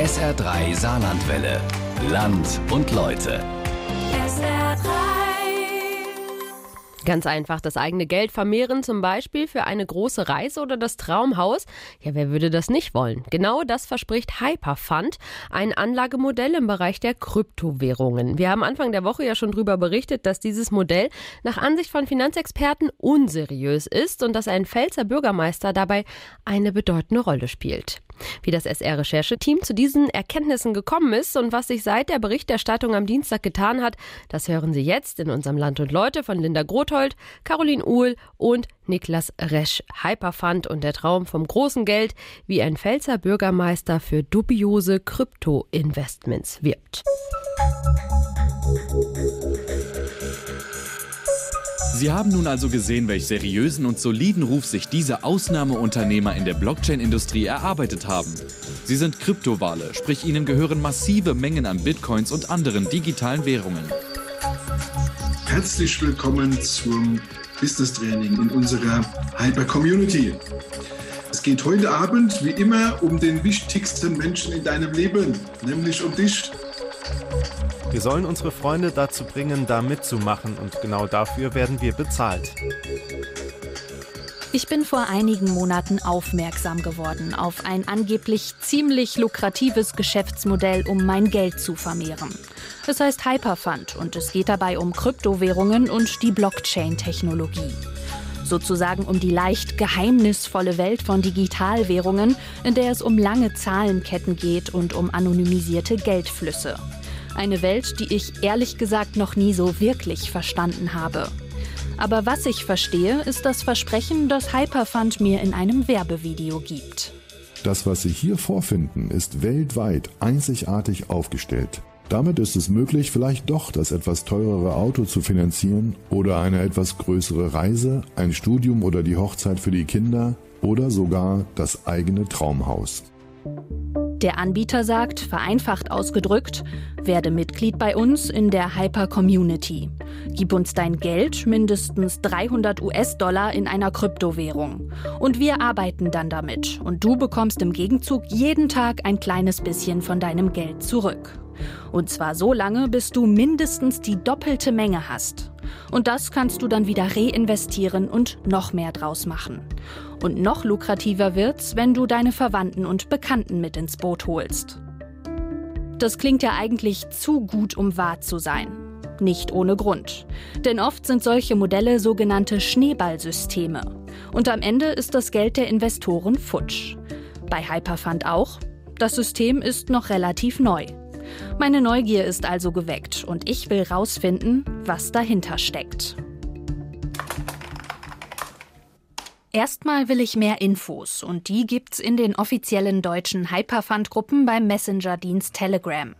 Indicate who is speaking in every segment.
Speaker 1: SR3 Saarlandwelle. Land und Leute.
Speaker 2: Ganz einfach das eigene Geld vermehren, zum Beispiel für eine große Reise oder das Traumhaus. Ja, wer würde das nicht wollen? Genau das verspricht Hyperfund, ein Anlagemodell im Bereich der Kryptowährungen. Wir haben Anfang der Woche ja schon darüber berichtet, dass dieses Modell nach Ansicht von Finanzexperten unseriös ist und dass ein Pfälzer Bürgermeister dabei eine bedeutende Rolle spielt. Wie das SR-Rechercheteam zu diesen Erkenntnissen gekommen ist und was sich seit der Berichterstattung am Dienstag getan hat, das hören Sie jetzt in unserem Land und Leute von Linda Grothold, Caroline Uhl und Niklas Resch. Hyperfund und der Traum vom großen Geld, wie ein Pfälzer Bürgermeister für dubiose Krypto-Investments wirbt.
Speaker 3: Sie haben nun also gesehen, welch seriösen und soliden Ruf sich diese Ausnahmeunternehmer in der Blockchain-Industrie erarbeitet haben. Sie sind Kryptowale, sprich ihnen gehören massive Mengen an Bitcoins und anderen digitalen Währungen.
Speaker 4: Herzlich willkommen zum Business Training in unserer Hyper Community. Es geht heute Abend wie immer um den wichtigsten Menschen in deinem Leben, nämlich um dich.
Speaker 5: Wir sollen unsere Freunde dazu bringen, da mitzumachen und genau dafür werden wir bezahlt.
Speaker 6: Ich bin vor einigen Monaten aufmerksam geworden auf ein angeblich ziemlich lukratives Geschäftsmodell, um mein Geld zu vermehren. Es heißt Hyperfund und es geht dabei um Kryptowährungen und die Blockchain-Technologie. Sozusagen um die leicht geheimnisvolle Welt von Digitalwährungen, in der es um lange Zahlenketten geht und um anonymisierte Geldflüsse. Eine Welt, die ich ehrlich gesagt noch nie so wirklich verstanden habe. Aber was ich verstehe, ist das Versprechen, das Hyperfund mir in einem Werbevideo gibt.
Speaker 7: Das, was Sie hier vorfinden, ist weltweit einzigartig aufgestellt. Damit ist es möglich, vielleicht doch das etwas teurere Auto zu finanzieren oder eine etwas größere Reise, ein Studium oder die Hochzeit für die Kinder oder sogar das eigene Traumhaus.
Speaker 6: Der Anbieter sagt, vereinfacht ausgedrückt, werde Mitglied bei uns in der Hyper Community. Gib uns dein Geld, mindestens 300 US-Dollar in einer Kryptowährung. Und wir arbeiten dann damit. Und du bekommst im Gegenzug jeden Tag ein kleines bisschen von deinem Geld zurück. Und zwar so lange, bis du mindestens die doppelte Menge hast. Und das kannst du dann wieder reinvestieren und noch mehr draus machen. Und noch lukrativer wird's, wenn du deine Verwandten und Bekannten mit ins Boot holst. Das klingt ja eigentlich zu gut, um wahr zu sein. Nicht ohne Grund. Denn oft sind solche Modelle sogenannte Schneeballsysteme. Und am Ende ist das Geld der Investoren futsch. Bei Hyperfund auch. Das System ist noch relativ neu. Meine Neugier ist also geweckt und ich will rausfinden, was dahinter steckt. Erstmal will ich mehr Infos und die gibt's in den offiziellen deutschen Hyperfund-Gruppen beim Messenger-Dienst Telegram.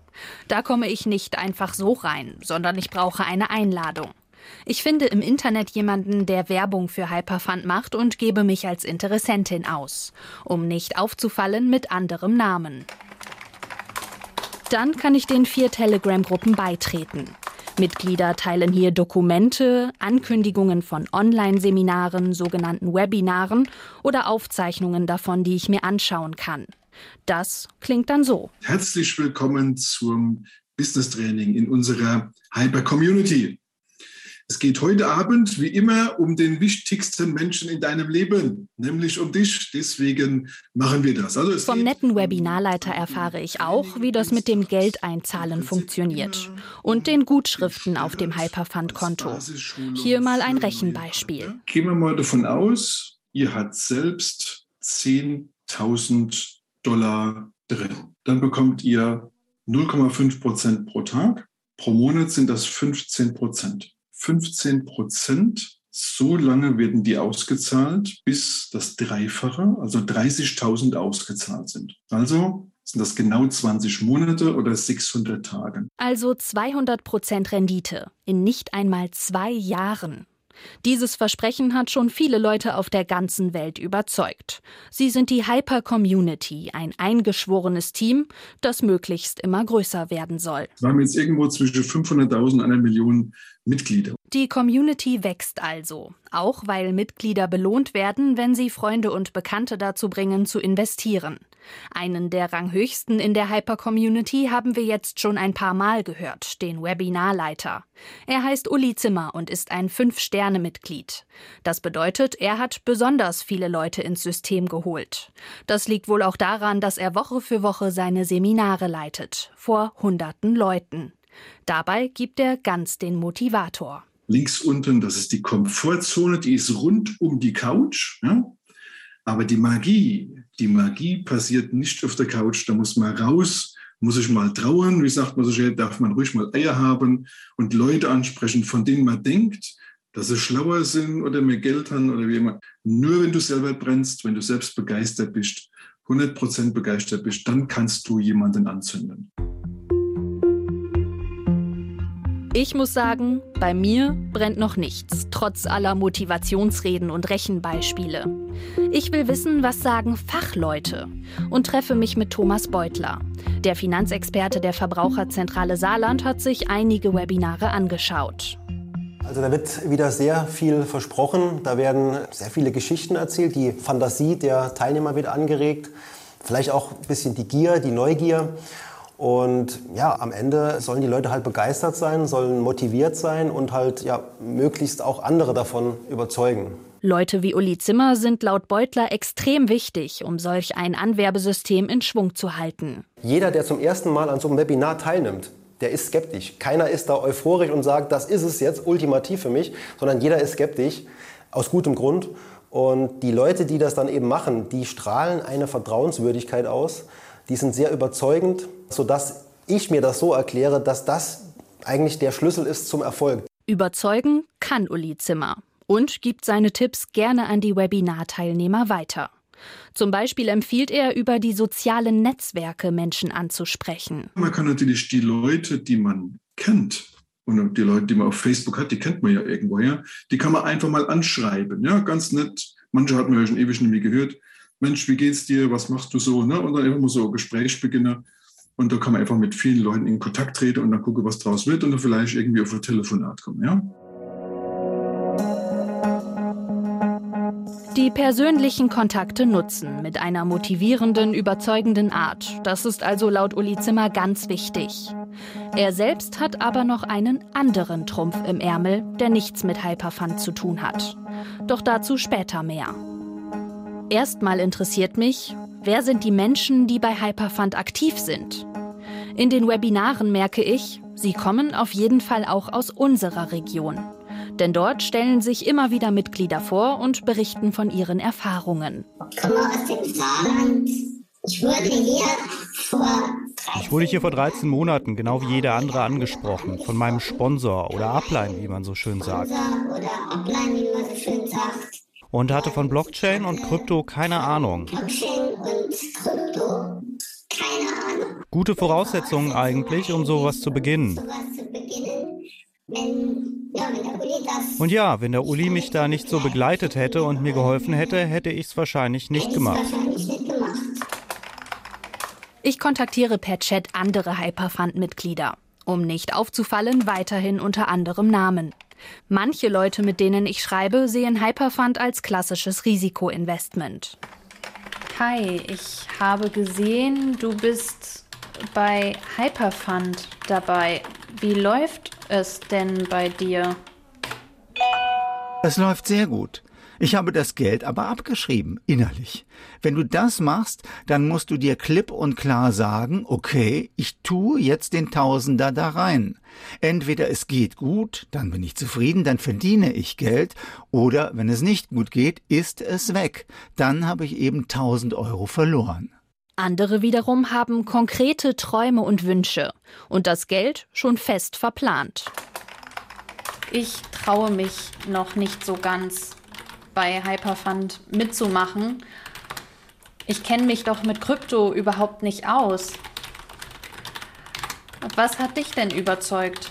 Speaker 6: Da komme ich nicht einfach so rein, sondern ich brauche eine Einladung. Ich finde im Internet jemanden, der Werbung für Hyperfund macht und gebe mich als Interessentin aus, um nicht aufzufallen mit anderem Namen. Dann kann ich den vier Telegram-Gruppen beitreten. Mitglieder teilen hier Dokumente, Ankündigungen von Online-Seminaren, sogenannten Webinaren oder Aufzeichnungen davon, die ich mir anschauen kann. Das klingt dann so.
Speaker 4: Herzlich willkommen zum Business Training in unserer Hyper Community. Es geht heute Abend wie immer um den wichtigsten Menschen in deinem Leben, nämlich um dich. Deswegen machen wir das.
Speaker 6: Also Vom netten Webinarleiter erfahre ich auch, wie das mit dem Geldeinzahlen funktioniert und den Gutschriften auf dem Hyperfund-Konto. Hier mal ein Rechenbeispiel.
Speaker 4: Gehen wir mal davon aus, ihr habt selbst 10.000 Dollar drin. Dann bekommt ihr 0,5 Prozent pro Tag. Pro Monat sind das 15 Prozent. 15 Prozent. So lange werden die ausgezahlt, bis das Dreifache, also 30.000 ausgezahlt sind. Also sind das genau 20 Monate oder 600 Tage.
Speaker 6: Also 200 Prozent Rendite in nicht einmal zwei Jahren. Dieses Versprechen hat schon viele Leute auf der ganzen Welt überzeugt. Sie sind die Hyper Community, ein eingeschworenes Team, das möglichst immer größer werden soll.
Speaker 4: Wir haben jetzt irgendwo zwischen 500.000 und einer Million Mitglieder.
Speaker 6: Die Community wächst also, auch weil Mitglieder belohnt werden, wenn sie Freunde und Bekannte dazu bringen, zu investieren. Einen der ranghöchsten in der Hyper-Community haben wir jetzt schon ein paar Mal gehört, den Webinarleiter. Er heißt Uli Zimmer und ist ein Fünf-Sterne-Mitglied. Das bedeutet, er hat besonders viele Leute ins System geholt. Das liegt wohl auch daran, dass er Woche für Woche seine Seminare leitet, vor hunderten Leuten. Dabei gibt er ganz den Motivator.
Speaker 4: Links unten, das ist die Komfortzone, die ist rund um die Couch. Ja? Aber die Magie, die Magie passiert nicht auf der Couch. Da muss man raus, muss ich mal trauern. Wie sagt man so schön, darf man ruhig mal Eier haben und Leute ansprechen, von denen man denkt, dass sie schlauer sind oder mehr Geld haben oder wie immer. Nur wenn du selber brennst, wenn du selbst begeistert bist, 100% begeistert bist, dann kannst du jemanden anzünden.
Speaker 6: Ich muss sagen, bei mir brennt noch nichts, trotz aller Motivationsreden und Rechenbeispiele. Ich will wissen, was sagen Fachleute und treffe mich mit Thomas Beutler. Der Finanzexperte der Verbraucherzentrale Saarland hat sich einige Webinare angeschaut.
Speaker 8: Also da wird wieder sehr viel versprochen, da werden sehr viele Geschichten erzählt, die Fantasie der Teilnehmer wird angeregt, vielleicht auch ein bisschen die Gier, die Neugier. Und ja, am Ende sollen die Leute halt begeistert sein, sollen motiviert sein und halt ja möglichst auch andere davon überzeugen.
Speaker 6: Leute wie Uli Zimmer sind laut Beutler extrem wichtig, um solch ein Anwerbesystem in Schwung zu halten.
Speaker 8: Jeder, der zum ersten Mal an so einem Webinar teilnimmt, der ist skeptisch. Keiner ist da euphorisch und sagt, das ist es jetzt ultimativ für mich, sondern jeder ist skeptisch, aus gutem Grund. Und die Leute, die das dann eben machen, die strahlen eine Vertrauenswürdigkeit aus, die sind sehr überzeugend, sodass ich mir das so erkläre, dass das eigentlich der Schlüssel ist zum Erfolg.
Speaker 6: Überzeugen kann Uli Zimmer und gibt seine Tipps gerne an die Webinarteilnehmer weiter. Zum Beispiel empfiehlt er, über die sozialen Netzwerke Menschen anzusprechen.
Speaker 4: Man kann natürlich die Leute, die man kennt, und die Leute, die man auf Facebook hat, die kennt man ja irgendwoher, die kann man einfach mal anschreiben. Ja, ganz nett. Manche hat man ja schon ewig nicht mehr gehört. Mensch, wie geht's dir, was machst du so? Ne? Und dann einfach mal so ein Gespräch beginnen. Und da kann man einfach mit vielen Leuten in Kontakt treten und dann gucken, was draus wird und dann vielleicht irgendwie auf ein Telefonat kommen. Ja?
Speaker 6: Die persönlichen Kontakte nutzen mit einer motivierenden, überzeugenden Art. Das ist also laut Uli Zimmer ganz wichtig. Er selbst hat aber noch einen anderen Trumpf im Ärmel, der nichts mit Hyperfund zu tun hat. Doch dazu später mehr. Erstmal interessiert mich, wer sind die Menschen, die bei Hyperfund aktiv sind? In den Webinaren merke ich, sie kommen auf jeden Fall auch aus unserer Region. Denn dort stellen sich immer wieder Mitglieder vor und berichten von ihren Erfahrungen.
Speaker 9: Ich komme aus dem Saarland. Ich wurde hier vor
Speaker 10: ich wurde hier vor 13 Monaten, genau wie jeder andere, angesprochen. Von meinem Sponsor oder Upline, wie man so schön sagt.
Speaker 9: Oder Upline, wie man so schön sagt
Speaker 10: und hatte von Blockchain und Krypto keine Ahnung.
Speaker 9: Blockchain
Speaker 10: Gute Voraussetzungen eigentlich, um sowas zu beginnen. und ja, wenn der Uli mich da nicht so begleitet hätte und mir geholfen hätte, hätte ich es wahrscheinlich nicht gemacht.
Speaker 6: Ich kontaktiere per Chat andere Hyperfund-Mitglieder, um nicht aufzufallen, weiterhin unter anderem Namen. Manche Leute, mit denen ich schreibe, sehen Hyperfund als klassisches Risikoinvestment.
Speaker 11: Hi, ich habe gesehen, du bist bei Hyperfund dabei. Wie läuft es denn bei dir?
Speaker 12: Es läuft sehr gut. Ich habe das Geld aber abgeschrieben, innerlich. Wenn du das machst, dann musst du dir klipp und klar sagen, okay, ich tue jetzt den Tausender da rein. Entweder es geht gut, dann bin ich zufrieden, dann verdiene ich Geld, oder wenn es nicht gut geht, ist es weg. Dann habe ich eben tausend Euro verloren.
Speaker 6: Andere wiederum haben konkrete Träume und Wünsche und das Geld schon fest verplant.
Speaker 11: Ich traue mich noch nicht so ganz bei Hyperfund mitzumachen. Ich kenne mich doch mit Krypto überhaupt nicht aus. Was hat dich denn überzeugt?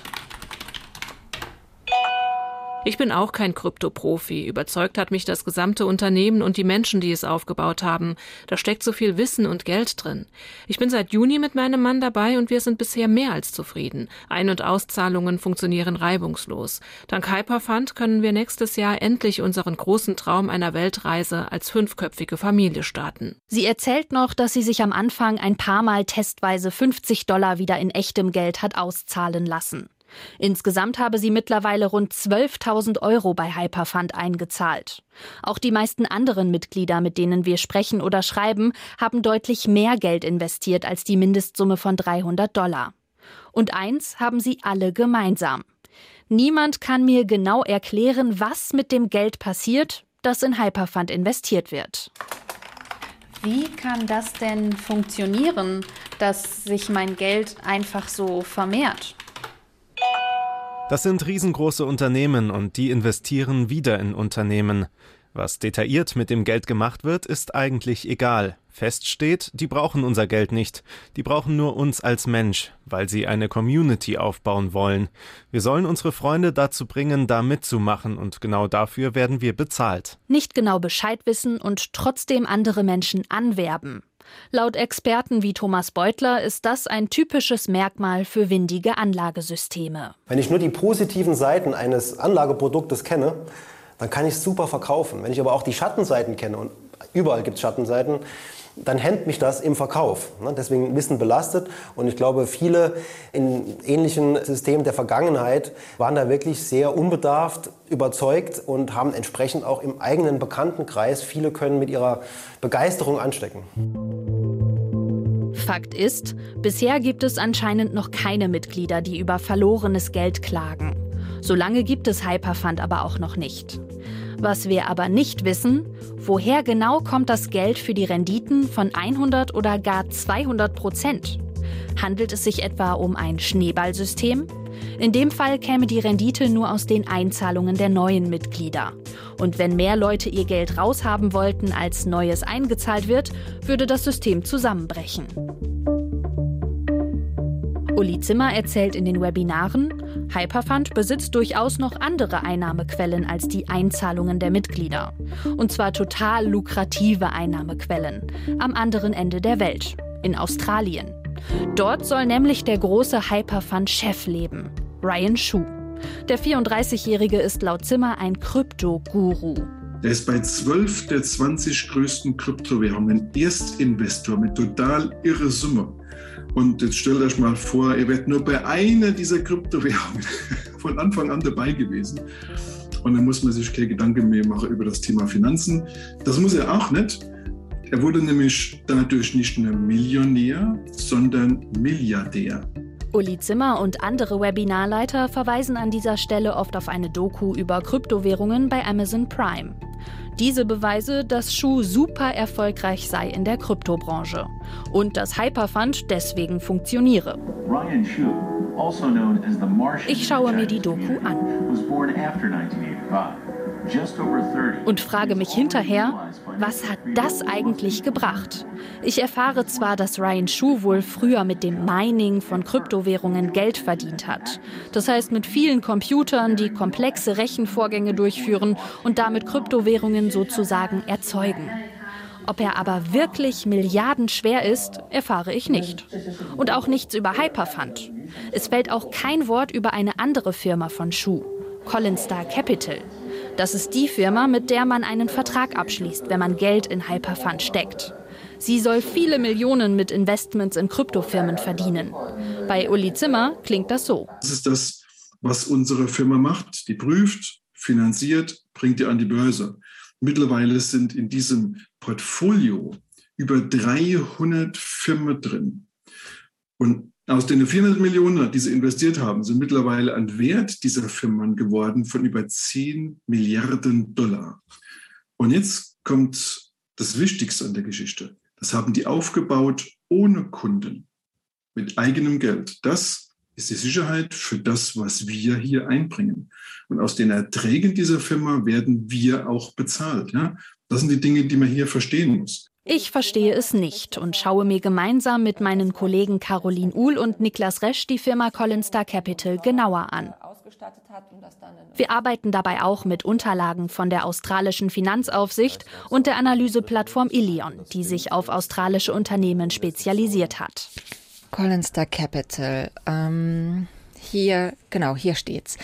Speaker 13: Ich bin auch kein Krypto-Profi. Überzeugt hat mich das gesamte Unternehmen und die Menschen, die es aufgebaut haben. Da steckt so viel Wissen und Geld drin. Ich bin seit Juni mit meinem Mann dabei und wir sind bisher mehr als zufrieden. Ein- und Auszahlungen funktionieren reibungslos. Dank Hyperfund können wir nächstes Jahr endlich unseren großen Traum einer Weltreise als fünfköpfige Familie starten.
Speaker 6: Sie erzählt noch, dass sie sich am Anfang ein paar Mal testweise 50 Dollar wieder in echtem Geld hat auszahlen lassen. Insgesamt habe sie mittlerweile rund 12.000 Euro bei Hyperfund eingezahlt. Auch die meisten anderen Mitglieder, mit denen wir sprechen oder schreiben, haben deutlich mehr Geld investiert als die Mindestsumme von 300 Dollar. Und eins haben sie alle gemeinsam. Niemand kann mir genau erklären, was mit dem Geld passiert, das in Hyperfund investiert wird.
Speaker 11: Wie kann das denn funktionieren, dass sich mein Geld einfach so vermehrt?
Speaker 5: Das sind riesengroße Unternehmen und die investieren wieder in Unternehmen. Was detailliert mit dem Geld gemacht wird, ist eigentlich egal. Fest steht, die brauchen unser Geld nicht. Die brauchen nur uns als Mensch, weil sie eine Community aufbauen wollen. Wir sollen unsere Freunde dazu bringen, da mitzumachen und genau dafür werden wir bezahlt.
Speaker 6: Nicht genau Bescheid wissen und trotzdem andere Menschen anwerben. Laut Experten wie Thomas Beutler ist das ein typisches Merkmal für windige Anlagesysteme.
Speaker 8: Wenn ich nur die positiven Seiten eines Anlageproduktes kenne, dann kann ich es super verkaufen. Wenn ich aber auch die Schattenseiten kenne, und überall gibt es Schattenseiten, dann hemmt mich das im Verkauf. Ne? Deswegen Wissen belastet. Und ich glaube, viele in ähnlichen Systemen der Vergangenheit waren da wirklich sehr unbedarft, überzeugt und haben entsprechend auch im eigenen Bekanntenkreis, viele können mit ihrer Begeisterung anstecken.
Speaker 6: Fakt ist, bisher gibt es anscheinend noch keine Mitglieder, die über verlorenes Geld klagen. Solange gibt es Hyperfund aber auch noch nicht. Was wir aber nicht wissen, woher genau kommt das Geld für die Renditen von 100 oder gar 200 Prozent? Handelt es sich etwa um ein Schneeballsystem? In dem Fall käme die Rendite nur aus den Einzahlungen der neuen Mitglieder. Und wenn mehr Leute ihr Geld raushaben wollten, als Neues eingezahlt wird, würde das System zusammenbrechen. Uli Zimmer erzählt in den Webinaren, Hyperfund besitzt durchaus noch andere Einnahmequellen als die Einzahlungen der Mitglieder. Und zwar total lukrative Einnahmequellen am anderen Ende der Welt, in Australien. Dort soll nämlich der große Hyperfund-Chef leben, Ryan Shu. Der 34-Jährige ist laut Zimmer ein Krypto-Guru.
Speaker 4: Der ist bei 12 der 20 größten Kryptowährungen Erstinvestor mit total irre Summe. Und jetzt stellt euch mal vor, ihr werdet nur bei einer dieser Kryptowährungen von Anfang an dabei gewesen. Und dann muss man sich keine Gedanken mehr machen über das Thema Finanzen. Das muss er auch nicht. Er wurde nämlich dadurch nicht nur Millionär, sondern Milliardär.
Speaker 6: Uli Zimmer und andere Webinarleiter verweisen an dieser Stelle oft auf eine Doku über Kryptowährungen bei Amazon Prime. Diese beweise, dass Schuh super erfolgreich sei in der Kryptobranche und dass Hyperfund deswegen funktioniere. Also ich schaue mir die Doku an und frage mich hinterher, was hat das eigentlich gebracht? Ich erfahre zwar, dass Ryan Shu wohl früher mit dem Mining von Kryptowährungen Geld verdient hat. Das heißt mit vielen Computern, die komplexe Rechenvorgänge durchführen und damit Kryptowährungen sozusagen erzeugen. Ob er aber wirklich milliardenschwer ist, erfahre ich nicht. Und auch nichts über Hyperfund. Es fällt auch kein Wort über eine andere Firma von Shu, Collinstar Capital. Das ist die Firma, mit der man einen Vertrag abschließt, wenn man Geld in Hyperfund steckt. Sie soll viele Millionen mit Investments in Kryptofirmen verdienen. Bei Uli Zimmer klingt das so.
Speaker 4: Das ist das, was unsere Firma macht. Die prüft, finanziert, bringt die an die Börse. Mittlerweile sind in diesem Portfolio über 300 Firmen drin. Und aus den 400 Millionen, die sie investiert haben, sind mittlerweile ein Wert dieser Firmen geworden von über 10 Milliarden Dollar. Und jetzt kommt das Wichtigste an der Geschichte. Das haben die aufgebaut ohne Kunden, mit eigenem Geld. Das ist die Sicherheit für das, was wir hier einbringen. Und aus den Erträgen dieser Firma werden wir auch bezahlt. Ja? Das sind die Dinge, die man hier verstehen muss.
Speaker 6: Ich verstehe es nicht und schaue mir gemeinsam mit meinen Kollegen Caroline Uhl und Niklas Resch die Firma Collinstar Capital genauer an. Wir arbeiten dabei auch mit Unterlagen von der australischen Finanzaufsicht und der Analyseplattform Ilion, die sich auf australische Unternehmen spezialisiert hat.
Speaker 14: Collinstar Capital. Ähm, hier, genau, hier steht's.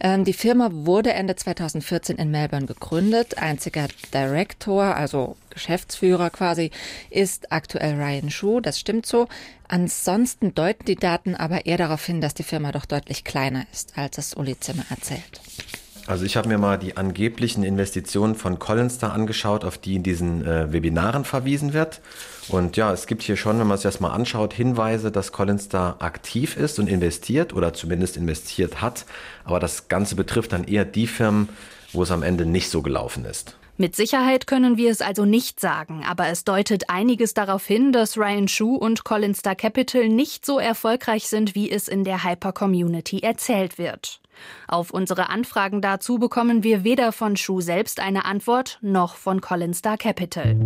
Speaker 14: Ähm, die Firma wurde Ende 2014 in Melbourne gegründet. Einziger Director, also Geschäftsführer quasi, ist aktuell Ryan Shu. Das stimmt so. Ansonsten deuten die Daten aber eher darauf hin, dass die Firma doch deutlich kleiner ist, als es Uli Zimmer erzählt.
Speaker 15: Also ich habe mir mal die angeblichen Investitionen von Collins da angeschaut, auf die in diesen äh, Webinaren verwiesen wird. Und ja, es gibt hier schon, wenn man sich das mal anschaut, Hinweise, dass Collins da aktiv ist und investiert oder zumindest investiert hat. Aber das Ganze betrifft dann eher die Firmen, wo es am Ende nicht so gelaufen ist.
Speaker 6: Mit Sicherheit können wir es also nicht sagen, aber es deutet einiges darauf hin, dass Ryan Shu und Colin Star Capital nicht so erfolgreich sind, wie es in der Hyper-Community erzählt wird. Auf unsere Anfragen dazu bekommen wir weder von Shu selbst eine Antwort noch von Colin Star Capital.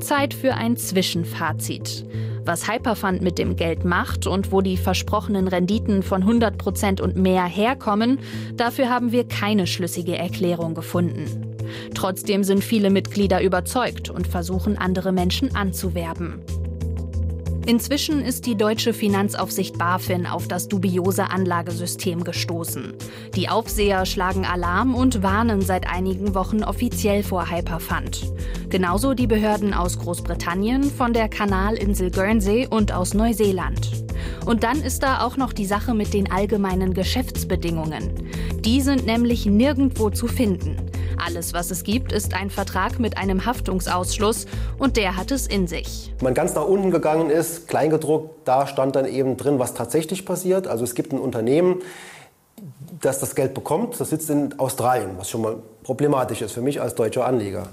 Speaker 6: Zeit für ein Zwischenfazit. Was Hyperfund mit dem Geld macht und wo die versprochenen Renditen von 100 Prozent und mehr herkommen, dafür haben wir keine schlüssige Erklärung gefunden. Trotzdem sind viele Mitglieder überzeugt und versuchen andere Menschen anzuwerben. Inzwischen ist die deutsche Finanzaufsicht BaFin auf das dubiose Anlagesystem gestoßen. Die Aufseher schlagen Alarm und warnen seit einigen Wochen offiziell vor Hyperfund. Genauso die Behörden aus Großbritannien, von der Kanalinsel Guernsey und aus Neuseeland. Und dann ist da auch noch die Sache mit den allgemeinen Geschäftsbedingungen. Die sind nämlich nirgendwo zu finden. Alles, was es gibt, ist ein Vertrag mit einem Haftungsausschluss und der hat es in sich.
Speaker 8: Wenn man ganz nach unten gegangen ist, kleingedruckt, da stand dann eben drin, was tatsächlich passiert. Also es gibt ein Unternehmen, das das Geld bekommt, das sitzt in Australien, was schon mal problematisch ist für mich als deutscher Anleger.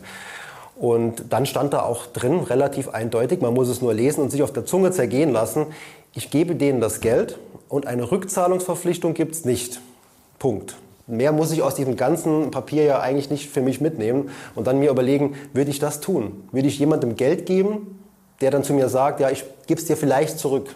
Speaker 8: Und dann stand da auch drin, relativ eindeutig, man muss es nur lesen und sich auf der Zunge zergehen lassen, ich gebe denen das Geld und eine Rückzahlungsverpflichtung gibt es nicht. Punkt. Mehr muss ich aus diesem ganzen Papier ja eigentlich nicht für mich mitnehmen und dann mir überlegen, würde ich das tun? Würde ich jemandem Geld geben, der dann zu mir sagt, ja, ich gebe es dir vielleicht zurück?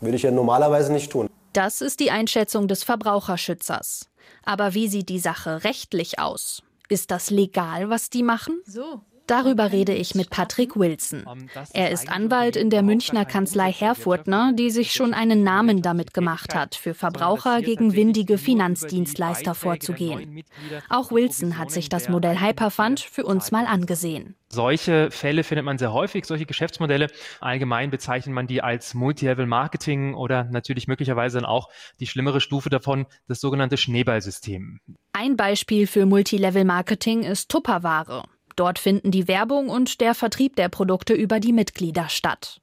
Speaker 8: Würde ich ja normalerweise nicht tun.
Speaker 6: Das ist die Einschätzung des Verbraucherschützers. Aber wie sieht die Sache rechtlich aus? Ist das legal, was die machen?
Speaker 11: So.
Speaker 6: Darüber rede ich mit Patrick Wilson. Er ist Anwalt in der Münchner Kanzlei Herfurtner, die sich schon einen Namen damit gemacht hat, für Verbraucher gegen windige Finanzdienstleister vorzugehen. Auch Wilson hat sich das Modell Hyperfund für uns mal angesehen.
Speaker 16: Solche Fälle findet man sehr häufig, solche Geschäftsmodelle. Allgemein bezeichnet man die als Multilevel-Marketing oder natürlich möglicherweise dann auch die schlimmere Stufe davon, das sogenannte Schneeballsystem.
Speaker 6: Ein Beispiel für Multilevel-Marketing ist Tupperware. Dort finden die Werbung und der Vertrieb der Produkte über die Mitglieder statt.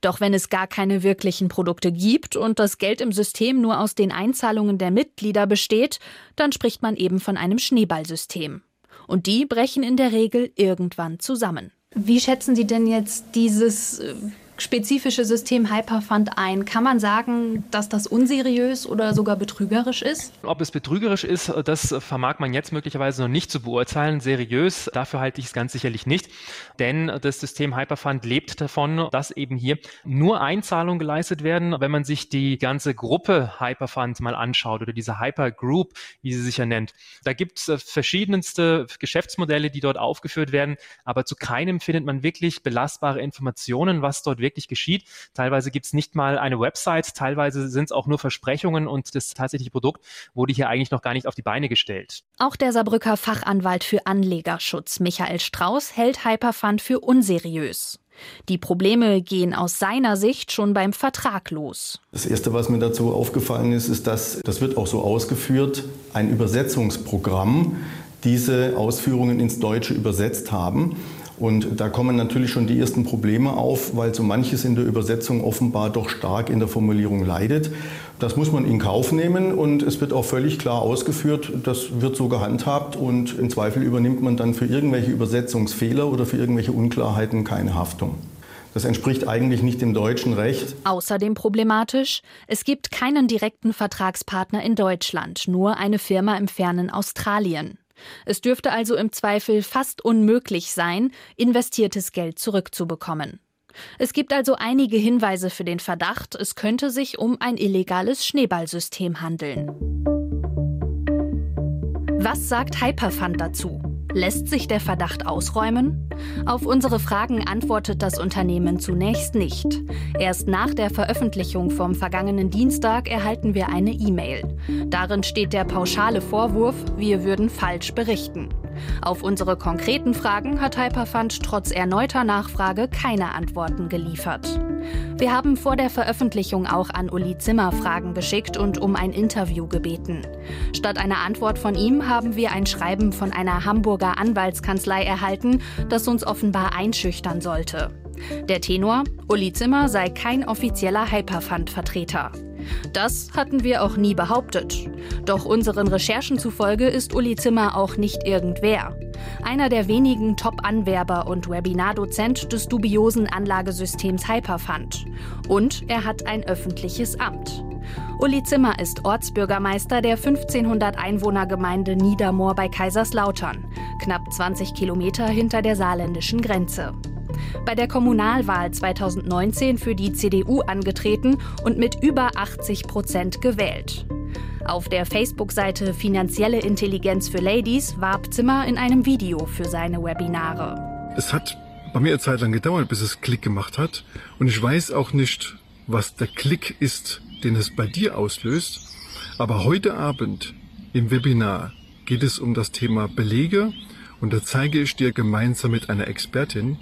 Speaker 6: Doch wenn es gar keine wirklichen Produkte gibt und das Geld im System nur aus den Einzahlungen der Mitglieder besteht, dann spricht man eben von einem Schneeballsystem. Und die brechen in der Regel irgendwann zusammen. Wie schätzen Sie denn jetzt dieses äh, spezifische System Hyperfund ein. Kann man sagen, dass das unseriös oder sogar betrügerisch ist?
Speaker 16: Ob es betrügerisch ist, das vermag man jetzt möglicherweise noch nicht zu beurteilen. Seriös, dafür halte ich es ganz sicherlich nicht. Denn das System Hyperfund lebt davon, dass eben hier nur Einzahlungen geleistet werden. Wenn man sich die ganze Gruppe Hyperfund mal anschaut oder diese Hypergroup, wie sie sich ja nennt, da gibt es verschiedenste Geschäftsmodelle, die dort aufgeführt werden, aber zu keinem findet man wirklich belastbare Informationen, was dort wirklich wirklich geschieht. Teilweise gibt es nicht mal eine Website, teilweise sind es auch nur Versprechungen und das tatsächliche Produkt wurde hier eigentlich noch gar nicht auf die Beine gestellt.
Speaker 6: Auch der Saarbrücker Fachanwalt für Anlegerschutz Michael Strauß hält Hyperfund für unseriös. Die Probleme gehen aus seiner Sicht schon beim Vertrag los.
Speaker 17: Das Erste, was mir dazu aufgefallen ist, ist, dass, das wird auch so ausgeführt, ein Übersetzungsprogramm diese Ausführungen ins Deutsche übersetzt haben. Und da kommen natürlich schon die ersten Probleme auf, weil so manches in der Übersetzung offenbar doch stark in der Formulierung leidet. Das muss man in Kauf nehmen und es wird auch völlig klar ausgeführt, das wird so gehandhabt und im Zweifel übernimmt man dann für irgendwelche Übersetzungsfehler oder für irgendwelche Unklarheiten keine Haftung. Das entspricht eigentlich nicht dem deutschen Recht.
Speaker 6: Außerdem problematisch, es gibt keinen direkten Vertragspartner in Deutschland, nur eine Firma im fernen Australien. Es dürfte also im Zweifel fast unmöglich sein, investiertes Geld zurückzubekommen. Es gibt also einige Hinweise für den Verdacht, es könnte sich um ein illegales Schneeballsystem handeln. Was sagt Hyperfund dazu? Lässt sich der Verdacht ausräumen? Auf unsere Fragen antwortet das Unternehmen zunächst nicht. Erst nach der Veröffentlichung vom vergangenen Dienstag erhalten wir eine E-Mail. Darin steht der pauschale Vorwurf, wir würden falsch berichten. Auf unsere konkreten Fragen hat Hyperfund trotz erneuter Nachfrage keine Antworten geliefert. Wir haben vor der Veröffentlichung auch an Uli Zimmer Fragen geschickt und um ein Interview gebeten. Statt einer Antwort von ihm haben wir ein Schreiben von einer Hamburger Anwaltskanzlei erhalten, das uns offenbar einschüchtern sollte. Der Tenor, Uli Zimmer sei kein offizieller Hyperfund-Vertreter. Das hatten wir auch nie behauptet. Doch unseren Recherchen zufolge ist Uli Zimmer auch nicht irgendwer. Einer der wenigen Top-Anwerber und Webinardozent des dubiosen Anlagesystems Hyperfund. Und er hat ein öffentliches Amt. Uli Zimmer ist Ortsbürgermeister der 1500 Einwohnergemeinde Niedermoor bei Kaiserslautern, knapp 20 Kilometer hinter der saarländischen Grenze bei der Kommunalwahl 2019 für die CDU angetreten und mit über 80 Prozent gewählt. Auf der Facebook-Seite Finanzielle Intelligenz für Ladies warb Zimmer in einem Video für seine Webinare.
Speaker 18: Es hat bei mir eine Zeit lang gedauert, bis es Klick gemacht hat. Und ich weiß auch nicht, was der Klick ist, den es bei dir auslöst. Aber heute Abend im Webinar geht es um das Thema Belege und da zeige ich dir gemeinsam mit einer Expertin,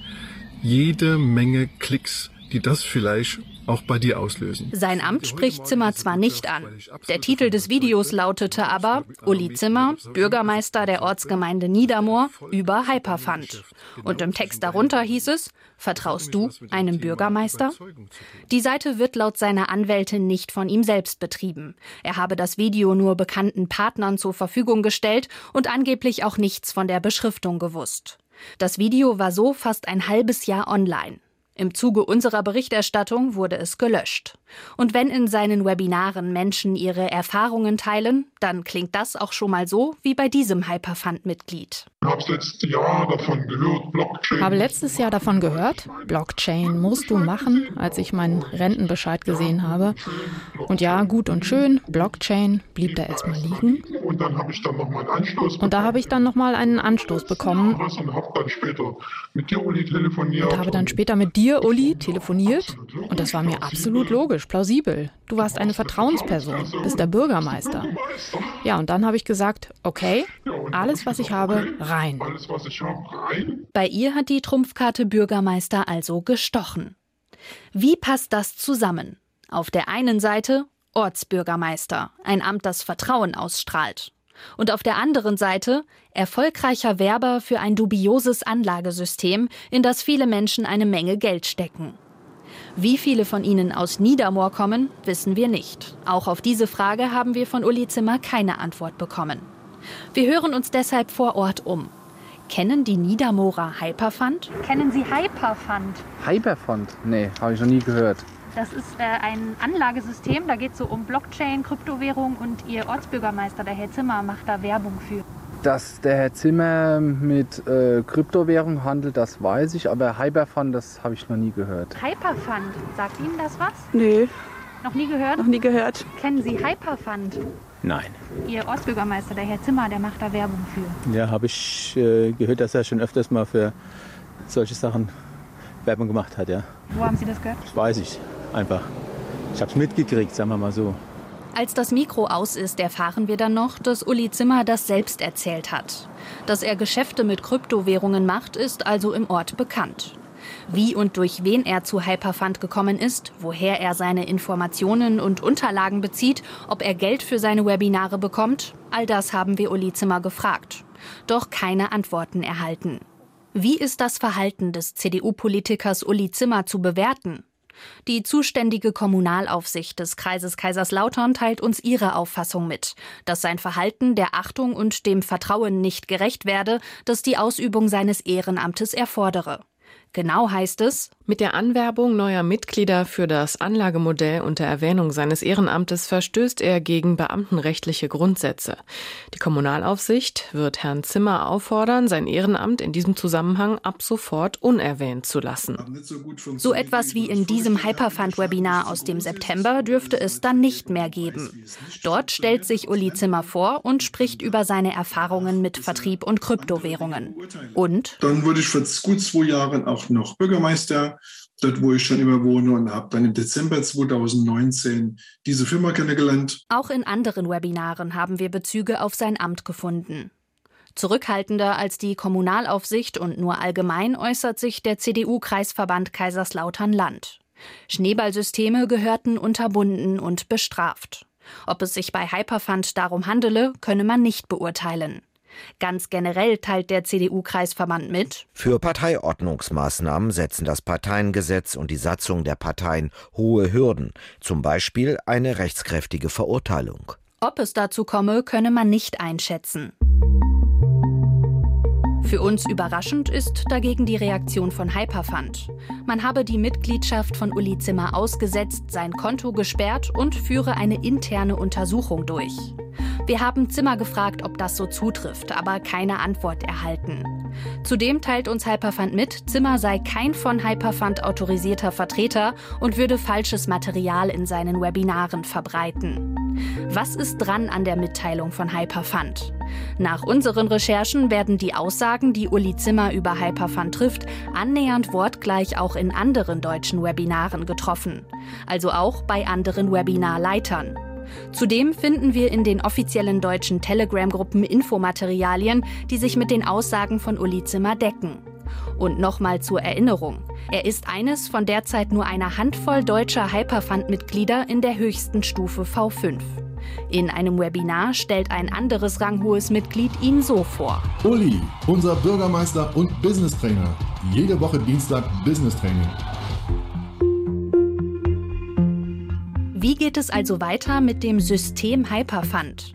Speaker 18: jede Menge Klicks, die das vielleicht auch bei dir auslösen.
Speaker 6: Sein Amt spricht Zimmer zwar nicht an. Der Titel des Videos lautete aber Uli Zimmer, Bürgermeister der Ortsgemeinde Niedermoor, über Hyperfund. Und im Text darunter hieß es, vertraust du einem Bürgermeister? Die Seite wird laut seiner Anwältin nicht von ihm selbst betrieben. Er habe das Video nur bekannten Partnern zur Verfügung gestellt und angeblich auch nichts von der Beschriftung gewusst. Das Video war so fast ein halbes Jahr online. Im Zuge unserer Berichterstattung wurde es gelöscht. Und wenn in seinen Webinaren Menschen ihre Erfahrungen teilen, dann klingt das auch schon mal so wie bei diesem Hyperfund-Mitglied.
Speaker 19: Habe letztes Jahr davon gehört, Blockchain.
Speaker 20: Habe letztes Jahr davon gehört, Blockchain musst du machen, als ich meinen Rentenbescheid gesehen habe. Und ja, gut und schön, Blockchain blieb da erstmal liegen.
Speaker 19: Und dann habe ich dann nochmal einen Anstoß
Speaker 20: bekommen. Und da habe ich dann nochmal einen Anstoß bekommen.
Speaker 19: Und habe dann später mit dir, Uli, telefoniert.
Speaker 20: Und habe dann später mit dir, Uli, telefoniert. Und das war mir absolut logisch, plausibel. Du warst eine Vertrauensperson, bist der Bürgermeister. Ja, und dann habe ich gesagt, okay, alles, was ich habe, rein.
Speaker 6: Bei ihr hat die Trumpfkarte Bürgermeister also gestochen. Wie passt das zusammen? Auf der einen Seite Ortsbürgermeister, ein Amt, das Vertrauen ausstrahlt. Und auf der anderen Seite erfolgreicher Werber für ein dubioses Anlagesystem, in das viele Menschen eine Menge Geld stecken. Wie viele von ihnen aus Niedermoor kommen, wissen wir nicht. Auch auf diese Frage haben wir von Uli Zimmer keine Antwort bekommen. Wir hören uns deshalb vor Ort um. Kennen die Niedermoorer Hyperfund?
Speaker 11: Kennen Sie Hyperfund?
Speaker 21: Hyperfund? Nee, habe ich noch nie gehört.
Speaker 11: Das ist äh, ein Anlagesystem, da geht es so um Blockchain, Kryptowährung und Ihr Ortsbürgermeister, der Herr Zimmer, macht da Werbung für.
Speaker 21: Dass der Herr Zimmer mit äh, Kryptowährung handelt, das weiß ich, aber Hyperfund, das habe ich noch nie gehört.
Speaker 11: Hyperfund, sagt Ihnen das was?
Speaker 22: Nö.
Speaker 11: Noch nie gehört?
Speaker 22: Noch nie gehört.
Speaker 11: Kennen Sie Hyperfund?
Speaker 21: Nein.
Speaker 11: Ihr Ortsbürgermeister, der Herr Zimmer, der macht da Werbung für.
Speaker 21: Ja, habe ich äh, gehört, dass er schon öfters mal für solche Sachen Werbung gemacht hat, ja.
Speaker 11: Wo haben Sie das gehört?
Speaker 21: Das weiß ich einfach. Ich habe es mitgekriegt, sagen wir mal so.
Speaker 6: Als das Mikro aus ist, erfahren wir dann noch, dass Uli Zimmer das selbst erzählt hat. Dass er Geschäfte mit Kryptowährungen macht, ist also im Ort bekannt. Wie und durch wen er zu Hyperfund gekommen ist, woher er seine Informationen und Unterlagen bezieht, ob er Geld für seine Webinare bekommt, all das haben wir Uli Zimmer gefragt. Doch keine Antworten erhalten. Wie ist das Verhalten des CDU-Politikers Uli Zimmer zu bewerten? Die zuständige Kommunalaufsicht des Kreises Kaiserslautern teilt uns ihre Auffassung mit, dass sein Verhalten der Achtung und dem Vertrauen nicht gerecht werde, das die Ausübung seines Ehrenamtes erfordere. Genau heißt es,
Speaker 13: Mit der Anwerbung neuer Mitglieder für das Anlagemodell unter Erwähnung seines Ehrenamtes verstößt er gegen beamtenrechtliche Grundsätze. Die Kommunalaufsicht wird Herrn Zimmer auffordern, sein Ehrenamt in diesem Zusammenhang ab sofort unerwähnt zu lassen.
Speaker 6: So etwas wie in diesem Hyperfund-Webinar aus dem September dürfte es dann nicht mehr geben. Dort stellt sich Uli Zimmer vor und spricht über seine Erfahrungen mit Vertrieb und Kryptowährungen. Und?
Speaker 4: Dann wurde ich vor gut zwei Jahren auch noch Bürgermeister dort wo ich schon immer wohne und habe dann im Dezember 2019 diese Firma kennengelernt.
Speaker 6: Auch in anderen Webinaren haben wir Bezüge auf sein Amt gefunden. Zurückhaltender als die Kommunalaufsicht und nur allgemein äußert sich der CDU-Kreisverband Kaiserslautern-Land. Schneeballsysteme gehörten unterbunden und bestraft. Ob es sich bei Hyperfund darum handele, könne man nicht beurteilen. Ganz generell teilt der CDU-Kreisverband mit.
Speaker 23: Für Parteiordnungsmaßnahmen setzen das Parteiengesetz und die Satzung der Parteien hohe Hürden, zum Beispiel eine rechtskräftige Verurteilung.
Speaker 6: Ob es dazu komme, könne man nicht einschätzen. Für uns überraschend ist dagegen die Reaktion von Hyperfund. Man habe die Mitgliedschaft von Uli Zimmer ausgesetzt, sein Konto gesperrt und führe eine interne Untersuchung durch. Wir haben Zimmer gefragt, ob das so zutrifft, aber keine Antwort erhalten. Zudem teilt uns Hyperfund mit, Zimmer sei kein von Hyperfund autorisierter Vertreter und würde falsches Material in seinen Webinaren verbreiten. Was ist dran an der Mitteilung von Hyperfund? Nach unseren Recherchen werden die Aussagen, die Uli Zimmer über Hyperfund trifft, annähernd wortgleich auch in anderen deutschen Webinaren getroffen. Also auch bei anderen Webinarleitern. Zudem finden wir in den offiziellen deutschen Telegram-Gruppen Infomaterialien, die sich mit den Aussagen von Uli Zimmer decken. Und nochmal zur Erinnerung. Er ist eines von derzeit nur einer Handvoll deutscher Hyperfund-Mitglieder in der höchsten Stufe V5. In einem Webinar stellt ein anderes ranghohes Mitglied ihn so vor.
Speaker 7: Uli, unser Bürgermeister und Business Trainer. Jede Woche Dienstag Business Training.
Speaker 6: Wie geht es also weiter mit dem System Hyperfund?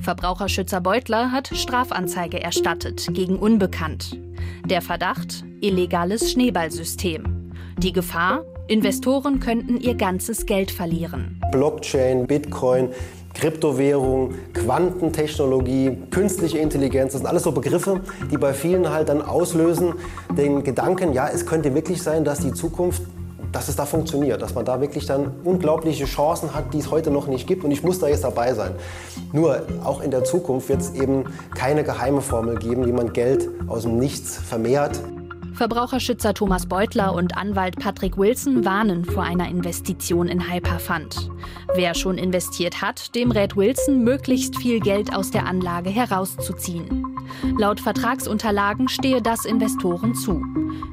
Speaker 6: Verbraucherschützer Beutler hat Strafanzeige erstattet gegen Unbekannt. Der Verdacht illegales Schneeballsystem. Die Gefahr Investoren könnten ihr ganzes Geld verlieren.
Speaker 8: Blockchain, Bitcoin, Kryptowährung, Quantentechnologie, künstliche Intelligenz, das sind alles so Begriffe, die bei vielen halt dann auslösen den Gedanken, ja, es könnte wirklich sein, dass die Zukunft dass es da funktioniert, dass man da wirklich dann unglaubliche Chancen hat, die es heute noch nicht gibt und ich muss da jetzt dabei sein. Nur auch in der Zukunft wird es eben keine geheime Formel geben, wie man Geld aus dem Nichts vermehrt.
Speaker 6: Verbraucherschützer Thomas Beutler und Anwalt Patrick Wilson warnen vor einer Investition in Hyperfund. Wer schon investiert hat, dem rät Wilson, möglichst viel Geld aus der Anlage herauszuziehen. Laut Vertragsunterlagen stehe das Investoren zu.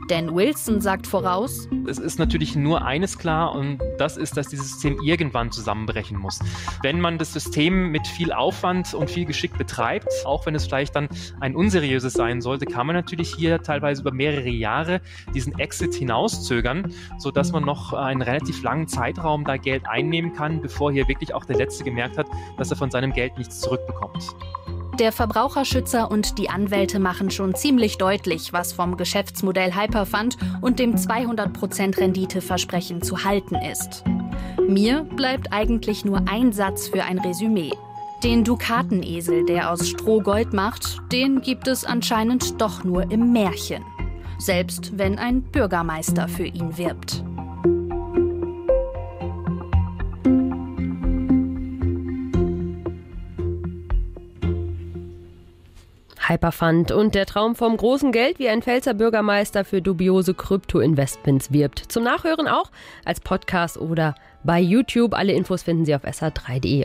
Speaker 6: Denn Wilson sagt voraus,
Speaker 16: es ist natürlich nur eines klar und das ist, dass dieses System irgendwann zusammenbrechen muss. Wenn man das System mit viel Aufwand und viel Geschick betreibt, auch wenn es vielleicht dann ein unseriöses sein sollte, kann man natürlich hier teilweise über mehrere Jahre diesen Exit hinauszögern, sodass man noch einen relativ langen Zeitraum da Geld einnehmen kann, bevor hier wirklich auch der Letzte gemerkt hat, dass er von seinem Geld nichts zurückbekommt.
Speaker 6: Der Verbraucherschützer und die Anwälte machen schon ziemlich deutlich, was vom Geschäftsmodell Hyperfund und dem 200% Renditeversprechen zu halten ist. Mir bleibt eigentlich nur ein Satz für ein Resümee. Den Dukatenesel, der aus Stroh Gold macht, den gibt es anscheinend doch nur im Märchen. Selbst wenn ein Bürgermeister für ihn wirbt.
Speaker 24: Hyperfund und der Traum vom großen Geld, wie ein Pfälzer Bürgermeister für dubiose Krypto-Investments wirbt. Zum Nachhören auch als Podcast oder bei YouTube. Alle Infos finden Sie auf sr3.de.